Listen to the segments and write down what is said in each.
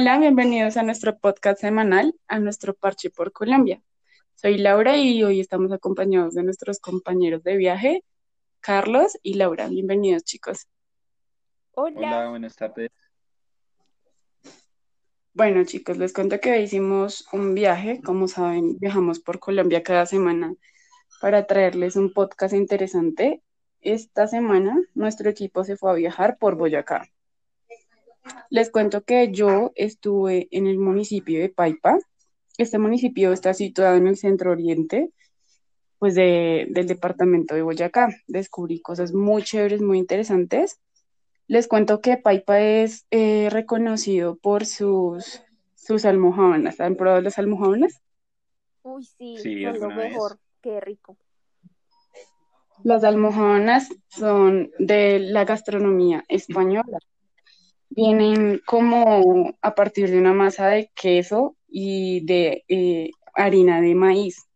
Hola, bienvenidos a nuestro podcast semanal, a nuestro Parche por Colombia. Soy Laura y hoy estamos acompañados de nuestros compañeros de viaje, Carlos y Laura. Bienvenidos, chicos. Hola. Hola, buenas tardes. Bueno, chicos, les cuento que hicimos un viaje. Como saben, viajamos por Colombia cada semana para traerles un podcast interesante. Esta semana nuestro equipo se fue a viajar por Boyacá. Les cuento que yo estuve en el municipio de Paipa. Este municipio está situado en el centro oriente, pues de, del departamento de Boyacá. Descubrí cosas muy chéveres, muy interesantes. Les cuento que Paipa es eh, reconocido por sus, sus almohábanas. ¿Han probado las almohábanas? Uy, sí, Sí, lo vez. mejor. Qué rico. Las almohábanas son de la gastronomía española. Vienen como a partir de una masa de queso y de eh, harina de maíz.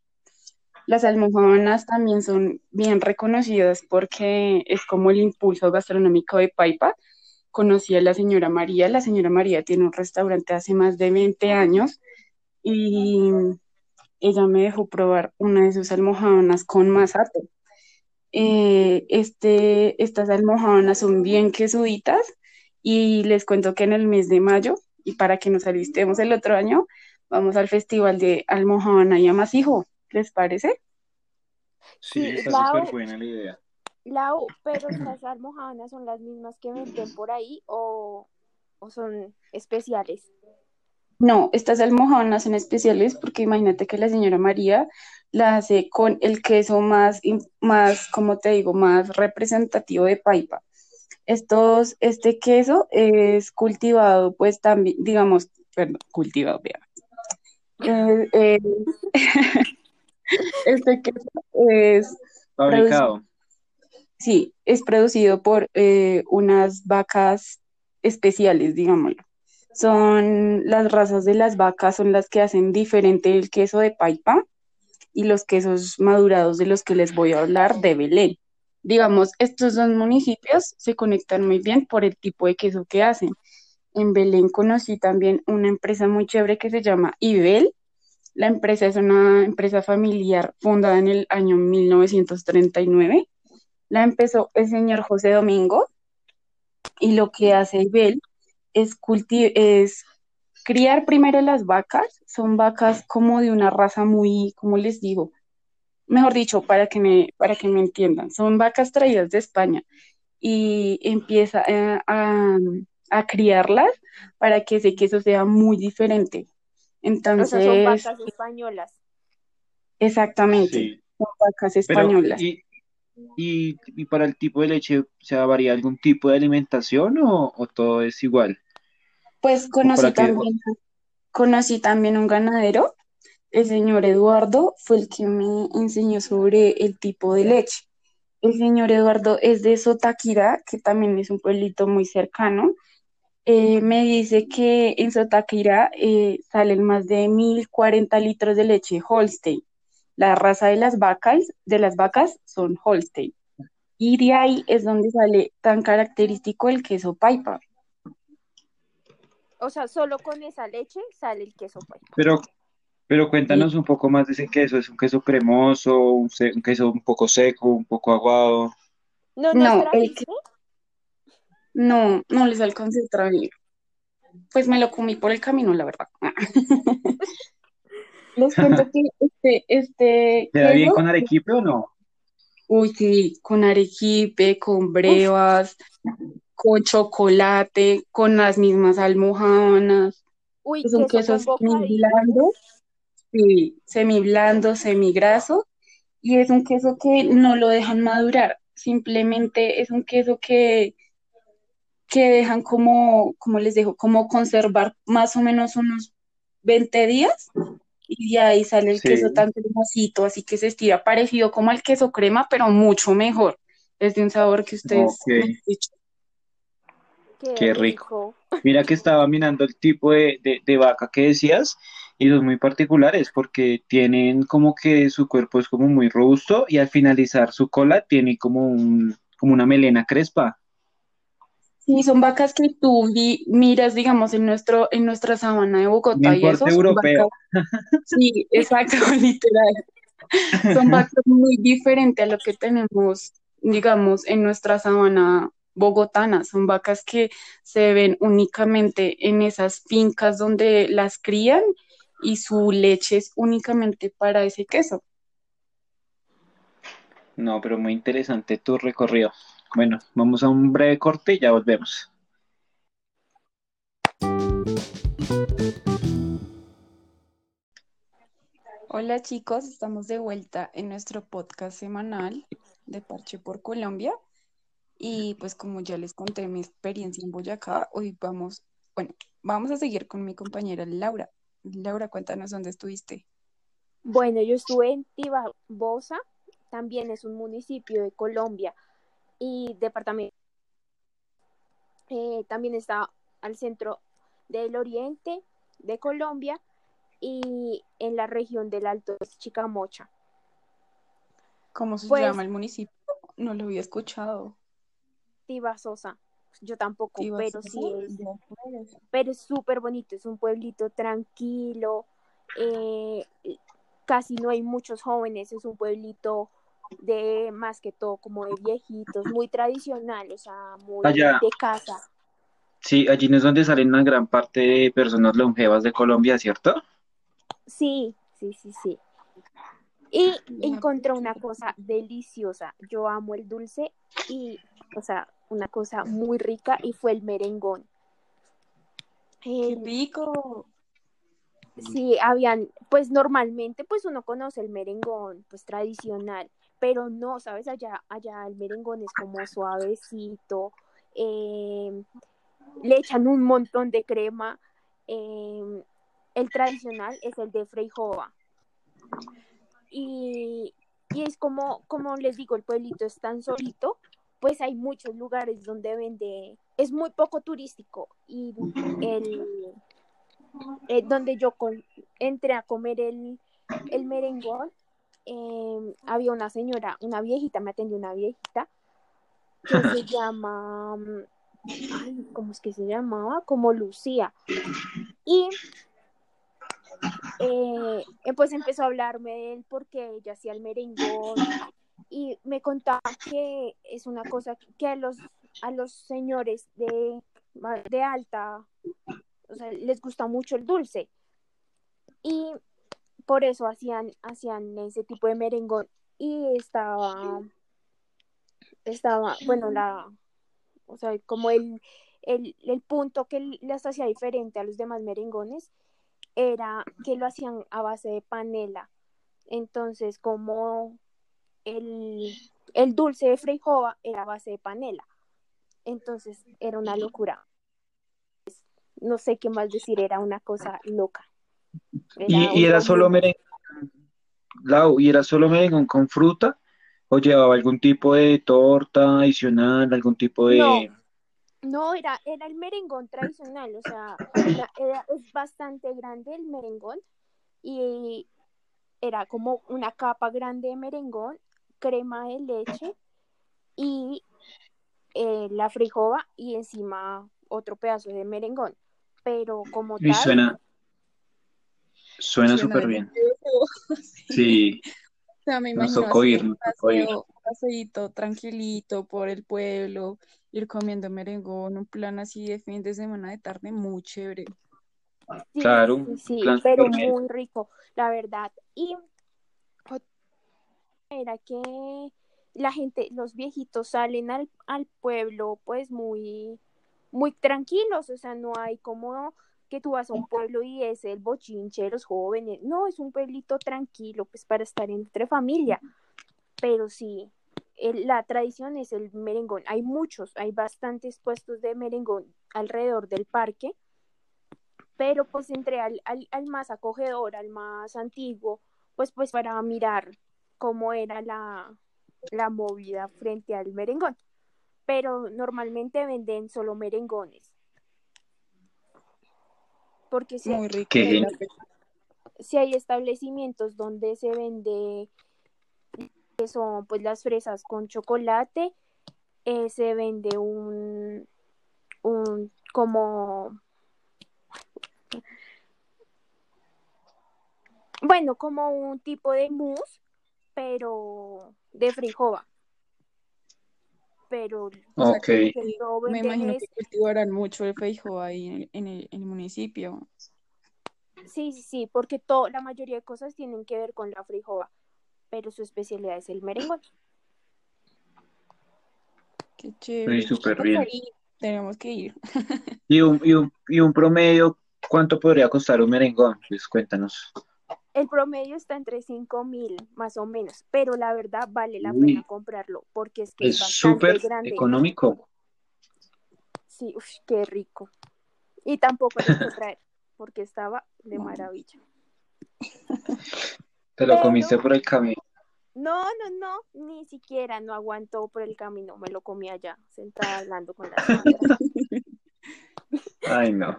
Las almohábanas también son bien reconocidas porque es como el impulso gastronómico de Paipa. Conocí a la señora María. La señora María tiene un restaurante hace más de 20 años y ella me dejó probar una de sus almohábanas con masato. Eh, este, estas almohábanas son bien quesuditas y les cuento que en el mes de mayo, y para que nos alistemos el otro año, vamos al Festival de Almohábana y Amasijo. ¿Les parece? Sí, Sí, está Lau. súper buena la idea. Lau, pero estas almohadas son las mismas que venden por ahí o, o son especiales. No, estas almohábanas son especiales porque imagínate que la señora María la hace con el queso más, más, como te digo, más representativo de Paipa. Estos, este queso es cultivado, pues también, digamos, perdón, cultivado. Eh, eh, este queso es, Fabricado. sí, es producido por eh, unas vacas especiales, digámoslo. Son las razas de las vacas, son las que hacen diferente el queso de Paipa y los quesos madurados de los que les voy a hablar de Belén. Digamos, estos dos municipios se conectan muy bien por el tipo de queso que hacen. En Belén conocí también una empresa muy chévere que se llama Ibel. La empresa es una empresa familiar fundada en el año 1939. La empezó el señor José Domingo y lo que hace Ibel es, es criar primero las vacas. Son vacas como de una raza muy, como les digo, mejor dicho, para que me, para que me entiendan, son vacas traídas de España y empieza eh, a, a criarlas para que ese queso sea muy diferente. O sea, son Entonces, vacas españolas. exactamente, Sí. son vacas Pero, españolas. y, y, y para el tipo de leche, o sea, ¿varía algún tipo de alimentación o, o todo es igual? Pues ¿O conocí también, conocí también un ganadero, el señor Eduardo fue el que me enseñó sobre el tipo de leche. El señor Eduardo es de Sotaquira, que también es un pueblito muy cercano. Eh, me dice que en Sotaquira eh, salen más de 1040 litros de leche Holstein. La raza de las vacas, de las vacas son Holstein. Y de ahí es donde sale tan característico el queso Paipa. O sea, solo con esa leche sale el queso pues. Pero, pero cuéntanos un poco más de ese queso. ¿Es un queso cremoso, un, queso un poco seco, un poco aguado? ¿No nos No, el trajiste? No, no les alcancé a traer. Pues me lo comí por el camino, la verdad. Les cuento que este, este ¿Te da bien queso, con arequipe o no? uy, sí, con arequipe, con brevas, con chocolate, con las mismas almojábanas. Uy, Es un queso queso bocadillo. blando, sí, semi blando, semi graso, y es un queso que no lo dejan madurar. Simplemente es un queso que que dejan como, como les dejo, como conservar más o menos unos 20 días y de ahí sale el queso tan cremosito, así que se estira parecido como al queso crema, pero mucho mejor. Es de un sabor que ustedes han dicho. Qué Qué rico. rico. Mira que estaba mirando el tipo de, de, de vaca que decías y son muy particulares porque tienen como que su cuerpo es como muy robusto y al finalizar su cola tiene como un, como una melena crespa. Sí, son vacas que tú vi- miras, digamos, en nuestro, en nuestra sabana de Bogotá Bien y eso, europeo. vacas, sí, exacto, literal. Son vacas muy diferentes a lo que tenemos, digamos, en nuestra sabana bogotana. Son vacas que se ven únicamente en esas fincas donde las crían y su leche es únicamente para ese queso. No, pero muy interesante tu recorrido. Bueno, vamos a un breve corte y ya volvemos. Hola chicos, estamos de vuelta en nuestro podcast semanal de Parche por Colombia. Y pues como ya les conté mi experiencia en Boyacá, hoy vamos, bueno, vamos a seguir con mi compañera Laura. Laura, cuéntanos dónde estuviste. Bueno, yo estuve en Tibabosa, también es un municipio de Colombia y departamento. eh, también está al centro del oriente de Colombia y en la región del Alto Chicamocha. ¿Cómo se Pues- llama el municipio? No lo había escuchado. Tibasosa, yo tampoco, pero sí es, pero es súper bonito, es un pueblito tranquilo, eh, casi no hay muchos jóvenes, es un pueblito de más que todo como de viejitos, muy tradicional, o sea, muy Allá. de casa. Sí, allí no es donde salen una gran parte de personas longevas de Colombia, ¿cierto? Sí, sí, sí, sí. Y Ya, encontré una cosa deliciosa. Yo amo el dulce y, o sea, una cosa muy rica y fue el merengón. ¡Qué rico! Sí, habían, pues normalmente pues uno conoce el merengón pues tradicional, pero no, ¿sabes? Allá, allá el merengón es como suavecito, eh, le echan un montón de crema, eh, el tradicional es el de Freijoa y, y es como, como les digo, el pueblito es tan solito, pues hay muchos lugares donde vende, es muy poco turístico y el eh, donde yo con- entré a comer el, el merengón, eh, había una señora, una viejita, me atendió una viejita, que se llama, ¿cómo es que se llamaba? Como Lucía. Y eh, eh, pues empezó a hablarme de él porque ella hacía el merengón y me contaba que es una cosa que a los, a los señores de, de alta o sea, les gusta mucho el dulce. Y por eso hacían, hacían ese tipo de merengón. Y estaba, estaba, bueno, la, o sea, como el, el, el punto que las hacía diferente a los demás merengones era que lo hacían a base de panela. Entonces, como el, el dulce de Freijoa era a base de panela. Entonces, era una locura no sé qué más decir, era una cosa loca. ¿Y, y era solo merengón, Lau, ¿y era solo merengón con fruta? ¿O llevaba algún tipo de torta adicional, algún tipo de... No. No, era, era el merengón tradicional, o sea, era, era- es bastante grande el merengón y era como una capa grande de merengón, crema de leche y eh, la frijova y encima otro pedazo de merengón. Pero como Y tal, suena, suena Suena súper bien. Sí, O sea, me nos tocó ir, nos tocó ir. Paseíto tranquilito por el pueblo, ir comiendo merengón, un plan así de fin de semana de tarde muy chévere. Sí, Claro, sí, plan pero muy rico, la verdad. Y era que la gente, los viejitos salen al, al pueblo pues muy, muy tranquilos, o sea, no hay como que tú vas a un pueblo y es el bochinche de los jóvenes, no, es un pueblito tranquilo pues para estar entre familia, pero sí, el- la tradición es el merengón, hay muchos, hay bastantes puestos de merengón alrededor del parque pero pues entré al, al, al más acogedor, al más antiguo, pues pues para mirar cómo era la, la movida frente al merengón. Pero normalmente venden solo merengones. Porque si, genial. si hay establecimientos donde se vende que son pues las fresas con chocolate, eh, se vende un un como bueno, como un tipo de mousse, pero de frijova. Pero O sea, Ok. que que lo me imagino es, que cultivarán mucho el feijoa ahí en el, en el, en el municipio. sí, sí, sí, porque to- la mayoría de cosas tienen que ver con la frijova, pero su especialidad es el merengón. Qué Sí, chévere. súper Toca bien. Tenemos que ir. Y un, y un, y un promedio, ¿cuánto podría costar un merengón? Pues cuéntanos. El promedio está entre cinco mil, más o menos, pero la verdad vale la Uy. pena comprarlo, porque es que es súper grande. económico. Sí, uf, qué rico. Y tampoco lo hice traer, porque estaba de maravilla. Te lo Pero- comiste por el camino. No, no, no, ni siquiera no aguantó por el camino, me lo comí allá, sentada hablando con la señora. Ay, no.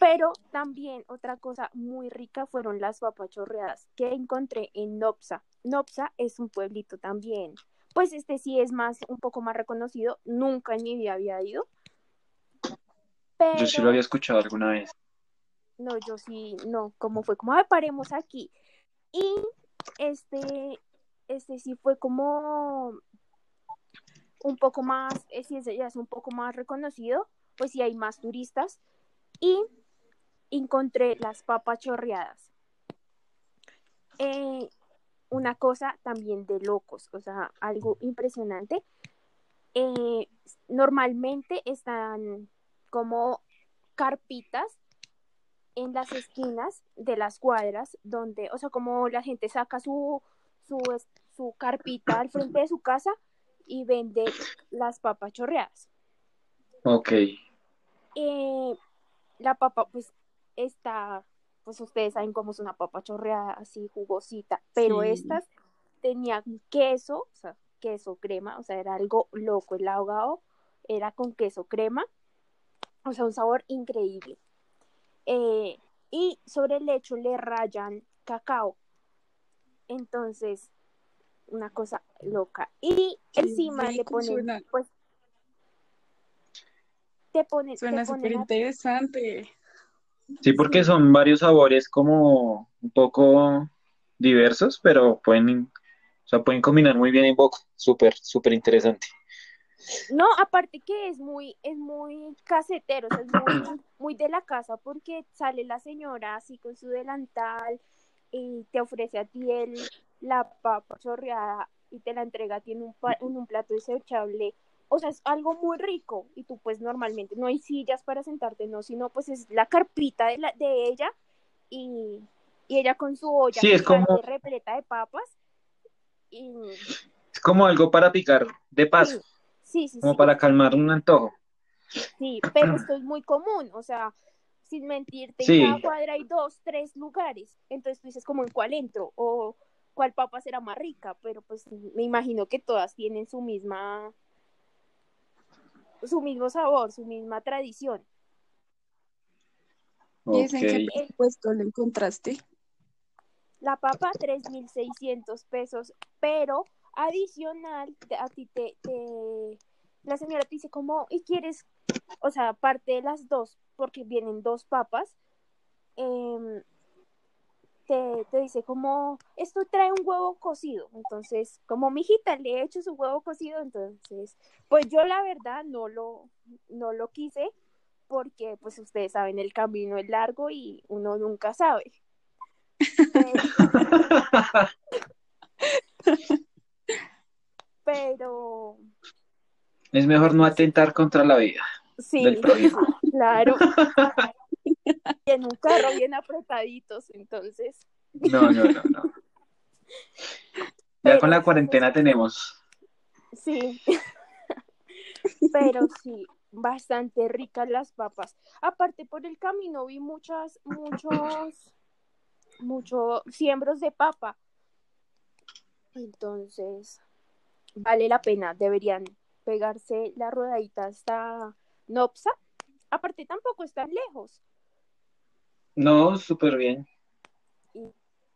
Pero también otra cosa muy rica fueron las papas chorreadas que encontré en Nopsa. Nopsa es un pueblito también. Pues este sí es más, un poco más reconocido. Nunca en mi vida había ido. Pero Yo sí lo había escuchado alguna vez. no, yo sí, no, como fue como, ay, paremos aquí. Y este, este sí fue como un poco más, eh, sí, ese ya es un poco más reconocido, pues sí hay más turistas. Y encontré las papas chorreadas. Eh, una cosa también de locos, o sea, algo impresionante. Eh, normalmente están como carpitas en las esquinas de las cuadras donde, o sea, como la gente saca su, su, su carpita al frente de su casa y vende las papas chorreadas. Ok. Eh, la papa, pues, está, pues ustedes saben cómo es una papa chorreada, así jugosita, pero Sí. estas tenían queso, o sea, queso crema, o sea, era algo loco, el ahogado era con queso crema, o sea, un sabor increíble. Eh, y sobre el lecho le rayan cacao. Entonces, una cosa loca. Y encima le rico ponen, suena. pues, te ponen, Suena súper interesante. Sí, porque Sí. son varios sabores como un poco diversos, pero pueden, o sea, pueden combinar muy bien en boca. Súper, súper interesante. No, aparte que es muy, es muy casetero, o sea, es muy, muy de la casa, porque sale la señora así con su delantal y te ofrece a ti el, la papa chorreada y te la entrega a ti en un, pa- en un plato desechable. O sea, es algo muy rico y tú pues normalmente no hay sillas para sentarte, no, sino pues es la carpita de, la, de ella y, y ella con su olla Sí, es como- repleta de papas y Es como algo para picar de paso, sí, sí, como sí. para calmar un antojo. Sí, pero esto es muy común, o sea, sin mentirte, Sí. en cada cuadra hay dos, tres lugares, entonces tú dices como en cuál entro o cuál papa será más rica, pero pues me imagino que todas tienen su misma, su mismo sabor, su misma tradición. ¿Y es en qué presupuesto lo encontraste? La papa, 3.600 pesos, pero adicional, a ti te, te- la señora te dice como, ¿y quieres? O sea, aparte de las dos, porque vienen dos papas, em, te, te dice como, esto trae un huevo cocido, entonces, como mijita le he hecho su huevo cocido, entonces, pues yo la verdad no lo, no lo quise, porque pues ustedes saben, el camino es largo y uno nunca sabe. pero Es mejor no atentar contra la vida sí, del claro. Y en un carro bien apretaditos, entonces. No, no, no, no. Ya Pero con la cuarentena sí, tenemos. Sí. Pero sí, bastante ricas las papas. Aparte por el camino vi muchas, muchos, muchos siembros de papa. Entonces, vale la pena, deberían pegarse la rodadita hasta Nopsa. Aparte tampoco están lejos. No, súper bien.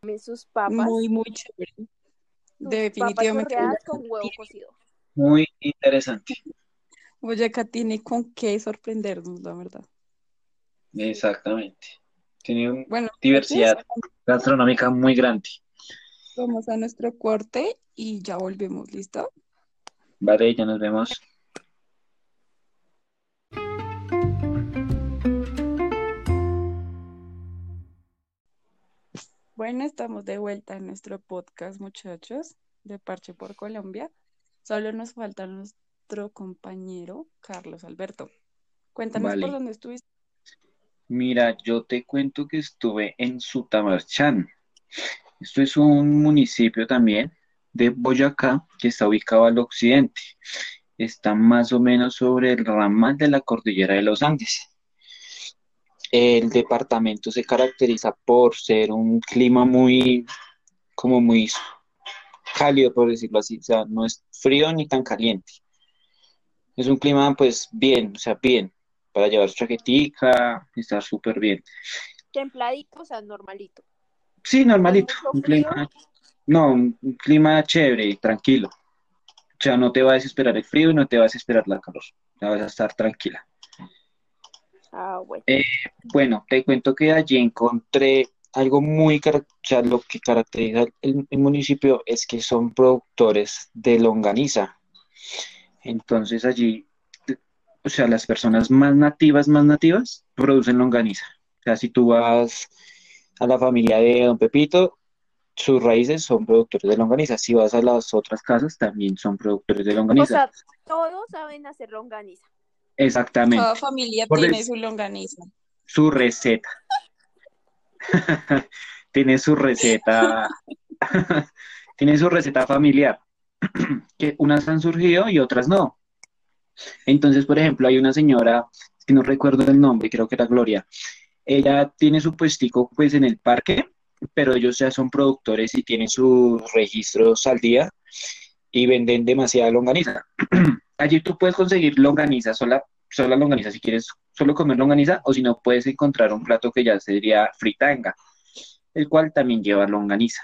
Comen sus papas, Muy, muy chévere. sus Definitivamente con huevo cocido. Muy interesante. Boyacá tiene con qué sorprendernos, la verdad. Exactamente. Tiene una Bueno, diversidad gastronómica muy grande. Vamos a nuestro corte y ya volvemos, ¿listo? Vale, ya nos vemos. Bueno, estamos de vuelta en nuestro podcast, muchachos, de Parche por Colombia. Solo nos falta nuestro compañero Carlos Alberto. Cuéntanos por dónde estuviste. Mira, yo te cuento que estuve en Sutamarchán. Esto es un municipio también de Boyacá que está ubicado al occidente. Está más o menos sobre el ramal de la cordillera de los Andes. El departamento se caracteriza por ser un clima muy, como muy cálido, por decirlo así. O sea, no es frío ni tan caliente. Es un clima, pues, bien, o sea, bien, para llevar su chaquetica, estar súper bien. Templadito, o sea, normalito. Sí, normalito, un clima, no, un clima chévere, tranquilo. O sea, no te va a desesperar el frío y no te va a desesperar la calor. Ya vas a estar tranquila. Ah, bueno. Eh, bueno, te cuento que allí encontré algo muy, o sea, lo que caracteriza el, el municipio es que son productores de longaniza. Entonces allí, o sea, las personas más nativas, más nativas, producen longaniza. O sea, si tú vas a la familia de Don Pepito, sus raíces son productores de longaniza. Si vas a las otras casas, también son productores de O longaniza. sea, todos saben hacer longaniza. Exactamente. Cada familia Por tiene su longaniza. su receta. Tiene su receta, tiene su receta familiar, que unas han surgido y otras no. Entonces, por ejemplo, hay una señora, que no recuerdo el nombre, creo que era Gloria. Ella tiene su puestico pues en el parque, pero ellos ya son productores y tienen sus registros al día y venden demasiada longaniza. Allí tú puedes conseguir longaniza, sola, longaniza, si quieres solo comer longaniza, o si no, puedes encontrar un plato que ya sería fritanga, el cual también lleva longaniza.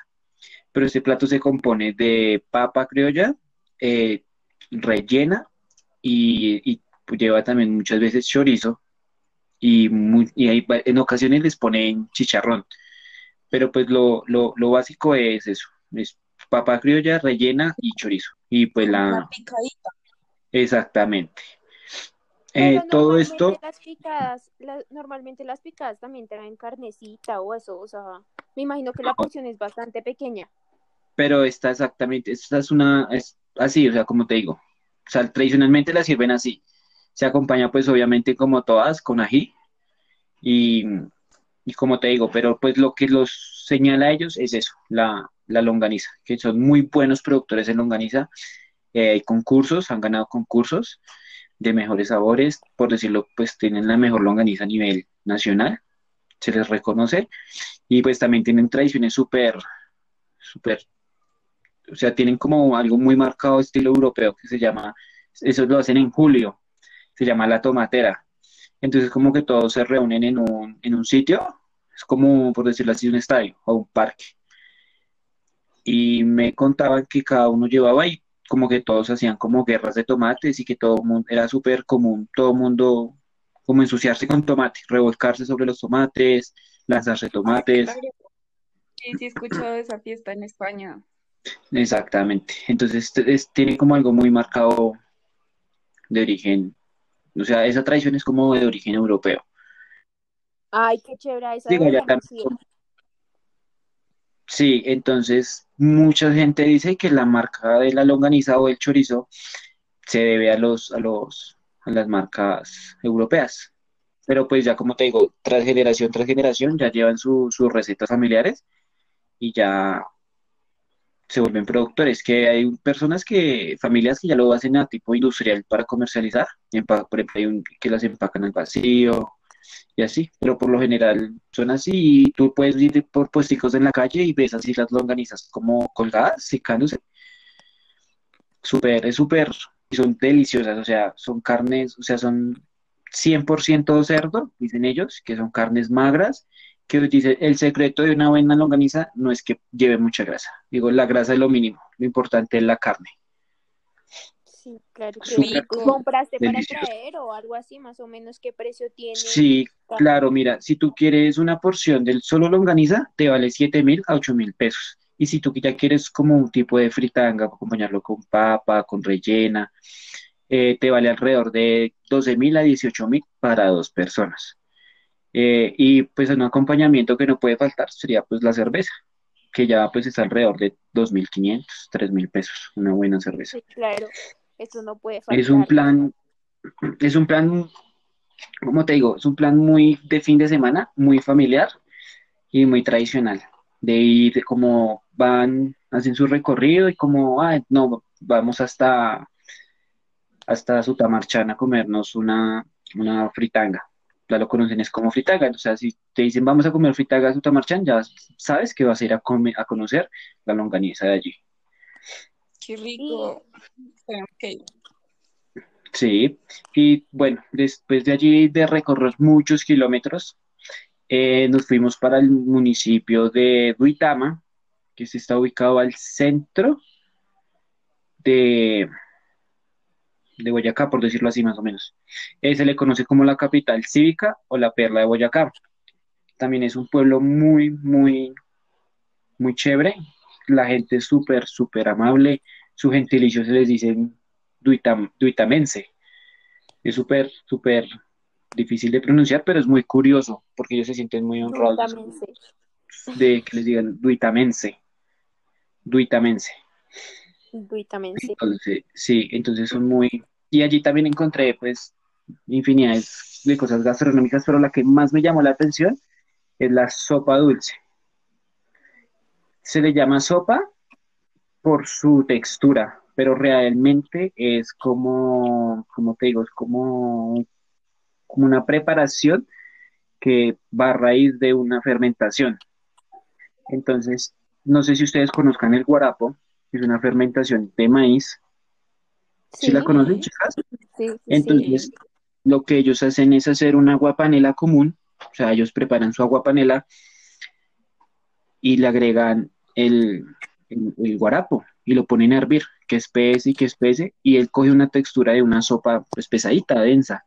Pero este plato se compone de papa criolla, eh, rellena y, y lleva también muchas veces chorizo y, muy- y hay en ocasiones les ponen chicharrón. Pero pues lo, lo, lo básico es eso, es papa criolla, rellena y chorizo. Y pues Una la, picadita. exactamente. Eh, todo normalmente esto, las picadas, la- normalmente las picadas también traen carnecita o eso, o sea, me imagino que la No. porción es bastante pequeña. pero esta exactamente, esta es una, es así, o sea, como te digo, o sea, tradicionalmente la sirven así. Se acompaña pues obviamente como todas con ají y, y como te digo, pero pues lo que los señala a ellos es eso, la, la longaniza, que son muy buenos productores en longaniza. Eh, hay concursos, han ganado concursos de mejores sabores, por decirlo, pues tienen la mejor longaniza a nivel nacional, se les reconoce y pues también tienen tradiciones súper, súper o sea, tienen como algo muy marcado estilo europeo que se llama, eso lo hacen en julio, se llama la tomatera. Entonces como que todos se reúnen en un, en un sitio, es como, por decirlo así, un estadio o un parque. Y me contaban que cada uno llevaba ahí, como que todos hacían como guerras de tomates y que todo mundo, era súper común, todo mundo como ensuciarse con tomate, revolcarse sobre los tomates, lanzarse tomates. Sí, sí, he escuchado esa fiesta en España. Exactamente. Entonces es- es- tiene como algo muy marcado de origen, o sea, esa tradición es como de origen europeo. Ay, qué chévere esa Digo, ya también-. Sí, entonces mucha gente dice que la marca de la longaniza o el chorizo se debe a los, a los, a las marcas europeas. Pero pues ya como te digo, tras generación tras generación ya llevan su- sus recetas familiares y ya se vuelven productores, que hay personas que, familias que ya lo hacen a tipo industrial para comercializar, por ejemplo, hay un que las empacan al vacío y así, pero por lo general son así y tú puedes ir por puesticos en la calle y ves así las longanizas como colgadas, secándose. Súper, es súper, y son deliciosas, o sea, son carnes, o sea, son 100% cerdo, dicen ellos, que son carnes magras, que dice, el secreto de una buena longaniza no es que lleve mucha grasa, digo, la grasa es lo mínimo, lo importante es la carne. Sí, claro. ¿Qué Súper rico. ¿Compraste para traer o algo así, más o menos? ¿Qué precio tiene? Sí, claro, mira, si tú quieres una porción del solo longaniza, te vale siete mil a ocho mil pesos. Y si tú ya quieres como un tipo de fritanga, acompañarlo con papa, con rellena, eh, te vale alrededor de doce mil a dieciocho mil para dos personas. Eh, y pues un acompañamiento que no puede faltar sería pues la cerveza, que ya pues está alrededor de dos mil quinientos, tres mil pesos, una buena cerveza. Sí, claro. Eso no puede Es un faltar. plan, es un plan, como te digo, es un plan muy de fin de semana, muy familiar y muy tradicional. De ir como van, hacen su recorrido y como, ah, no, vamos hasta, hasta Sutamarchana a comernos una, una fritanga. Ya lo conocen, es como fritanga. O sea, si te dicen vamos a comer fritanga a Sutamarchán, ya sabes que vas a ir a, comer, a conocer la longaniza de allí. Qué rico. Sí, y bueno, después de allí de recorrer muchos kilómetros, eh, nos fuimos para el municipio de Duitama, que se está ubicado al centro de, de Boyacá, por decirlo así más o menos. Eh, se le conoce como la capital cívica o la perla de Boyacá. También es un pueblo muy, muy, muy chévere. La gente es súper, súper amable. Su gentilicio se les dice duitam, duitamense. Es súper, súper difícil de pronunciar, pero es muy curioso, porque ellos se sienten muy honrados sé. de que les digan duitamense. Duitamense. También sé. Entonces, sí, entonces son muy... Y allí también encontré, pues, infinidades de cosas gastronómicas, pero la que más me llamó la atención es la sopa dulce. Se le llama sopa por su textura, pero realmente es como, como te digo, es como, como una preparación que va a raíz de una fermentación. Entonces, no sé si ustedes conozcan el guarapo, es una fermentación de maíz. ¿Sí, la conocen, chicas? Sí, sí, Entonces, lo que ellos hacen es hacer una aguapanela común, o sea, ellos preparan su aguapanela y le agregan el, el, el guarapo y lo ponen a hervir, que espese y que espese, y él coge una textura de una sopa pues pesadita, densa,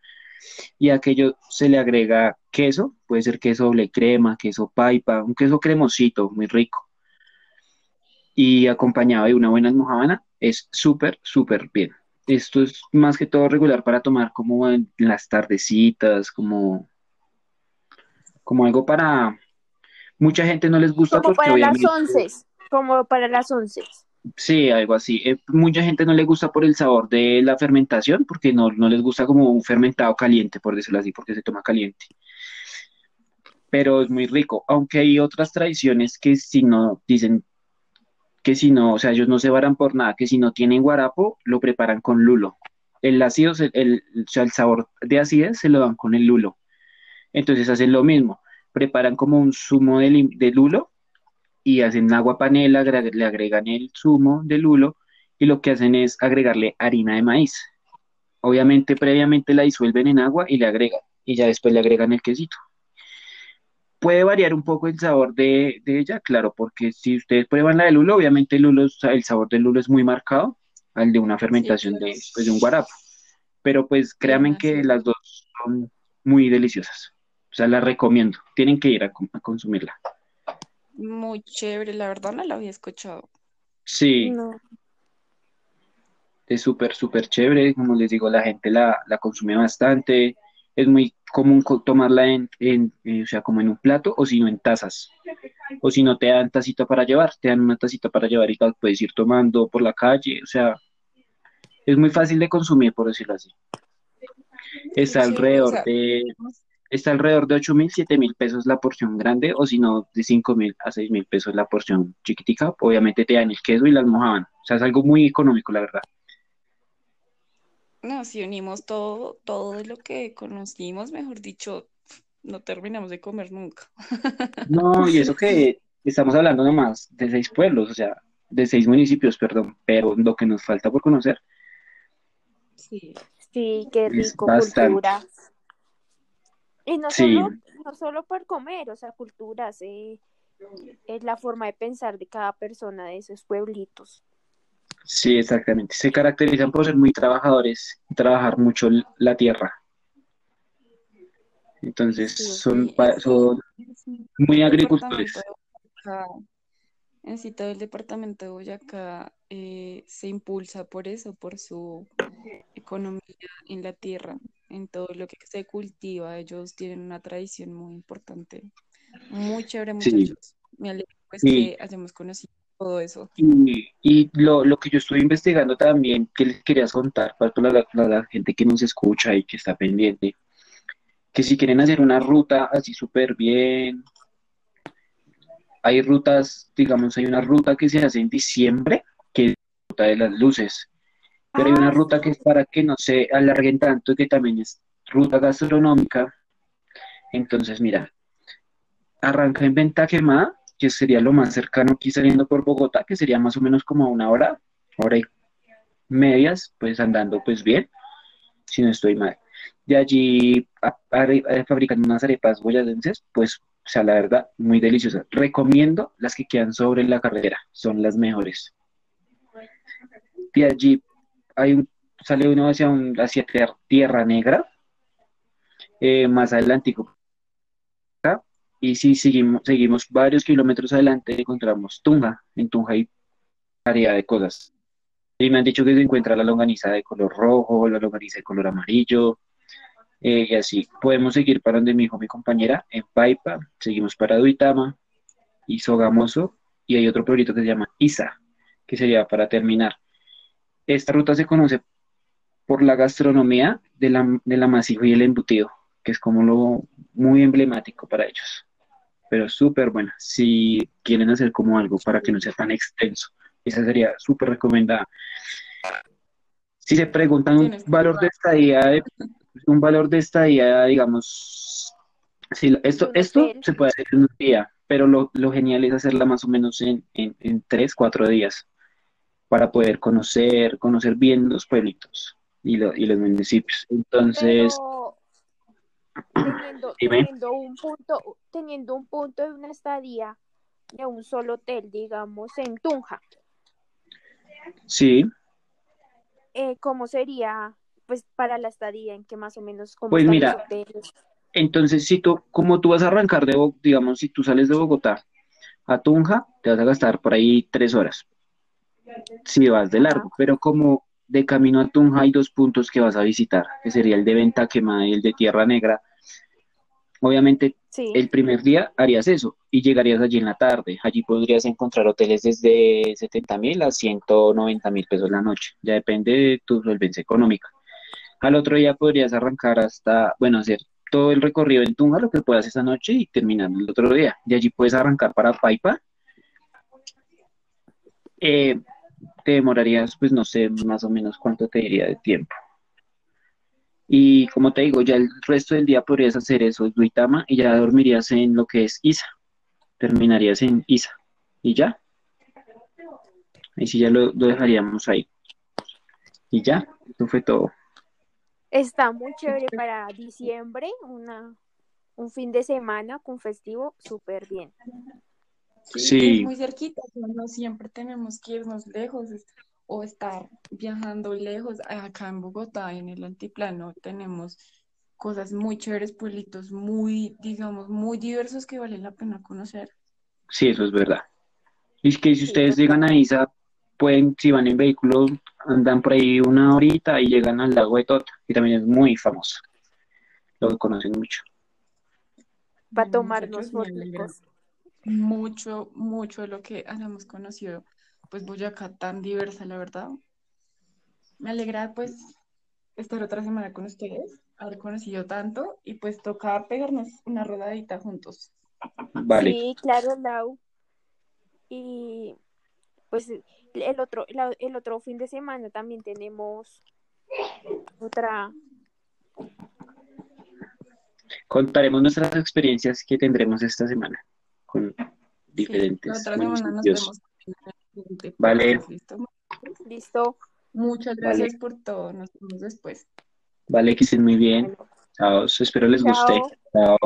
y a aquello se le agrega queso, puede ser queso doble crema, queso paipa, un queso cremosito, muy rico, y acompañado de una buena almojábana, es súper, súper bien. Esto es más que todo regular para tomar como en las tardecitas, como, como algo para... Mucha gente no les gusta Como porque para las once. Como para las once. Sí, algo así. Eh, mucha gente no le gusta por el sabor de la fermentación, porque no, no les gusta como un fermentado caliente, por decirlo así, porque se toma caliente. Pero es muy rico, aunque hay otras tradiciones que si no dicen que si no, o sea, ellos no se varan por nada, que si no tienen guarapo, lo preparan con lulo. El ácido, o sea, el sabor de acidez se lo dan con el lulo. Entonces hacen lo mismo, preparan como un zumo de, lulo y hacen agua panela, le agregan el zumo de lulo y lo que hacen es agregarle harina de maíz. Obviamente previamente la disuelven en agua y le agregan y ya después le agregan el quesito. Puede variar un poco el sabor de, de ella, claro, porque si ustedes prueban la de lulo, obviamente el lulo, el sabor del lulo es muy marcado al de una fermentación claro. de, pues, de un guarapo. Pero pues créanme que sí. las dos son muy deliciosas. O sea, las recomiendo. Tienen que ir a, consumirla. Muy chévere, la verdad no la había escuchado. Sí, No. es súper, súper chévere. Como les digo, la gente la, la consume bastante. Es muy común co- tomarla en, en, eh, o sea, como en un plato o si no en tazas. O si no te dan tacita para llevar, te dan una tacita para llevar y tal, puedes ir tomando por la calle. O sea, es muy fácil de consumir, por decirlo así. Está alrededor de, está alrededor de ocho mil, siete mil pesos la porción grande, o si no, de cinco mil a seis mil pesos la porción chiquitica. Obviamente te dan el queso y la almojábana. O sea, es algo muy económico, la verdad. No, si unimos todo, todo lo que conocimos, mejor dicho, no terminamos de comer nunca. No, y eso que estamos hablando nomás de seis pueblos, o sea, de seis municipios, perdón, pero lo que nos falta por conocer Sí. Sí, qué rico, bastante. cultura. Y no Sí, solo, no solo por comer, o sea, culturas, eh, es la forma de pensar de cada persona de esos pueblitos. Sí, exactamente. Se caracterizan por ser muy trabajadores y trabajar mucho la tierra. Entonces, Sí, son, Sí, son sí, muy agricultores. departamento de Boyacá, en sí, todo el departamento de Boyacá eh, se impulsa por eso, por su economía en la tierra, en todo lo que se cultiva. Ellos tienen una tradición muy importante. Muy chévere, muchachos. Me alegro pues que hayamos conocido todo eso. y, y lo, lo que yo estoy investigando también, que les quería contar para toda la, la- la gente que nos escucha y que está pendiente, que si quieren hacer una ruta así súper bien, hay rutas, digamos, hay una ruta que se hace en diciembre, que es la ruta de las luces, pero hay una Ah, ruta que es para que no se alarguen tanto, que también es ruta gastronómica. Entonces, mira, arranca en Venta Quemada, que sería lo más cercano aquí saliendo por Bogotá, que sería más o menos como una hora, hora y medias, pues andando pues bien, si no estoy mal. De allí a- are- eh, fabrican unas arepas boyacenses, pues, o sea, la verdad, muy deliciosas. Recomiendo las que quedan sobre la carretera, son las mejores. De allí hay un, sale uno hacia, un, hacia Tier- Tierra Negra, eh, más adelantico y si seguimos, seguimos varios kilómetros adelante, encontramos Tunja. En Tunja hay variedad de cosas. Y me han dicho que se encuentra la longaniza de color rojo, la longaniza de color amarillo, eh, y así. Podemos seguir para donde me dijo mi compañera, en Paipa, seguimos para Duitama y Sogamoso, y hay otro pueblito que se llama Isa, que sería para terminar. Esta ruta se conoce por la gastronomía de la, del amasijo y el embutido, que es como lo muy emblemático para ellos. Pero súper buena, si quieren hacer como algo para que no sea tan extenso. Esa sería súper recomendada. Si se preguntan un valor de estadía, de- un valor de estadía, digamos, si esto, esto se puede hacer en un día, pero lo, lo genial es hacerla más o menos en, en, en tres, cuatro días para poder conocer, conocer bien los pueblitos y, lo- y los municipios. Entonces, Pero teniendo, teniendo un punto, teniendo un punto de una estadía de un solo hotel, digamos, en Tunja, sí, eh, ¿cómo sería, pues, para la estadía? ¿En qué más o menos, cómo pues los mira, entonces si tú, como tú vas a arrancar de, digamos, si tú sales de Bogotá a Tunja, te vas a gastar por ahí tres horas, si vas de Ajá. largo, pero como de camino a Tunja hay dos puntos que vas a visitar, que sería el de Venta Quemada y el de Tierra Negra. Obviamente, Sí. el primer día harías eso y llegarías allí en la tarde. Allí podrías encontrar hoteles desde 70 mil a 190 mil pesos la noche. Ya depende de tu solvencia económica. Al otro día podrías arrancar hasta, bueno, hacer todo el recorrido en Tunja, lo que puedas esa noche y terminar el otro día. De allí puedes arrancar para Paipa. Eh, te demorarías, pues no sé, más o menos cuánto te diría de tiempo. Y como te digo, ya el resto del día podrías hacer eso, Duitama, y ya dormirías en lo que es Isa. Terminarías en Isa. Y ya, ahí sí ya lo, lo dejaríamos ahí. Y ya, eso fue todo. Está muy chévere para diciembre, una, un fin de semana con festivo, súper bien. Sí, Sí. es muy cerquita, no siempre tenemos que irnos lejos o estar viajando lejos. Acá en Bogotá, en el altiplano, tenemos cosas muy chéveres, pueblitos muy, digamos, muy diversos que vale la pena conocer. Sí, eso es verdad. Y es que si Sí, ustedes llegan a Isa, pueden, si van en vehículo, andan por ahí una horita y llegan al lago de Tota, que también es muy famoso. Lo conocen mucho. Para Bueno, tomarnos fotos. mucho, mucho de lo que hayamos conocido, pues Boyacá tan diversa, la verdad. Me alegra, pues, estar otra semana con ustedes, haber conocido tanto y pues toca pegarnos una rodadita juntos. Vale, Sí, claro, Lau. Y pues el otro, la- el otro fin de semana también tenemos otra. contaremos nuestras experiencias que tendremos esta semana con Sí, la diferentes otra semana nos vemos Vale, ¿listo? Listo. Muchas vale, gracias por todo, nos vemos después. vale, que estén muy bien. Bueno, Chao, espero les guste. chao.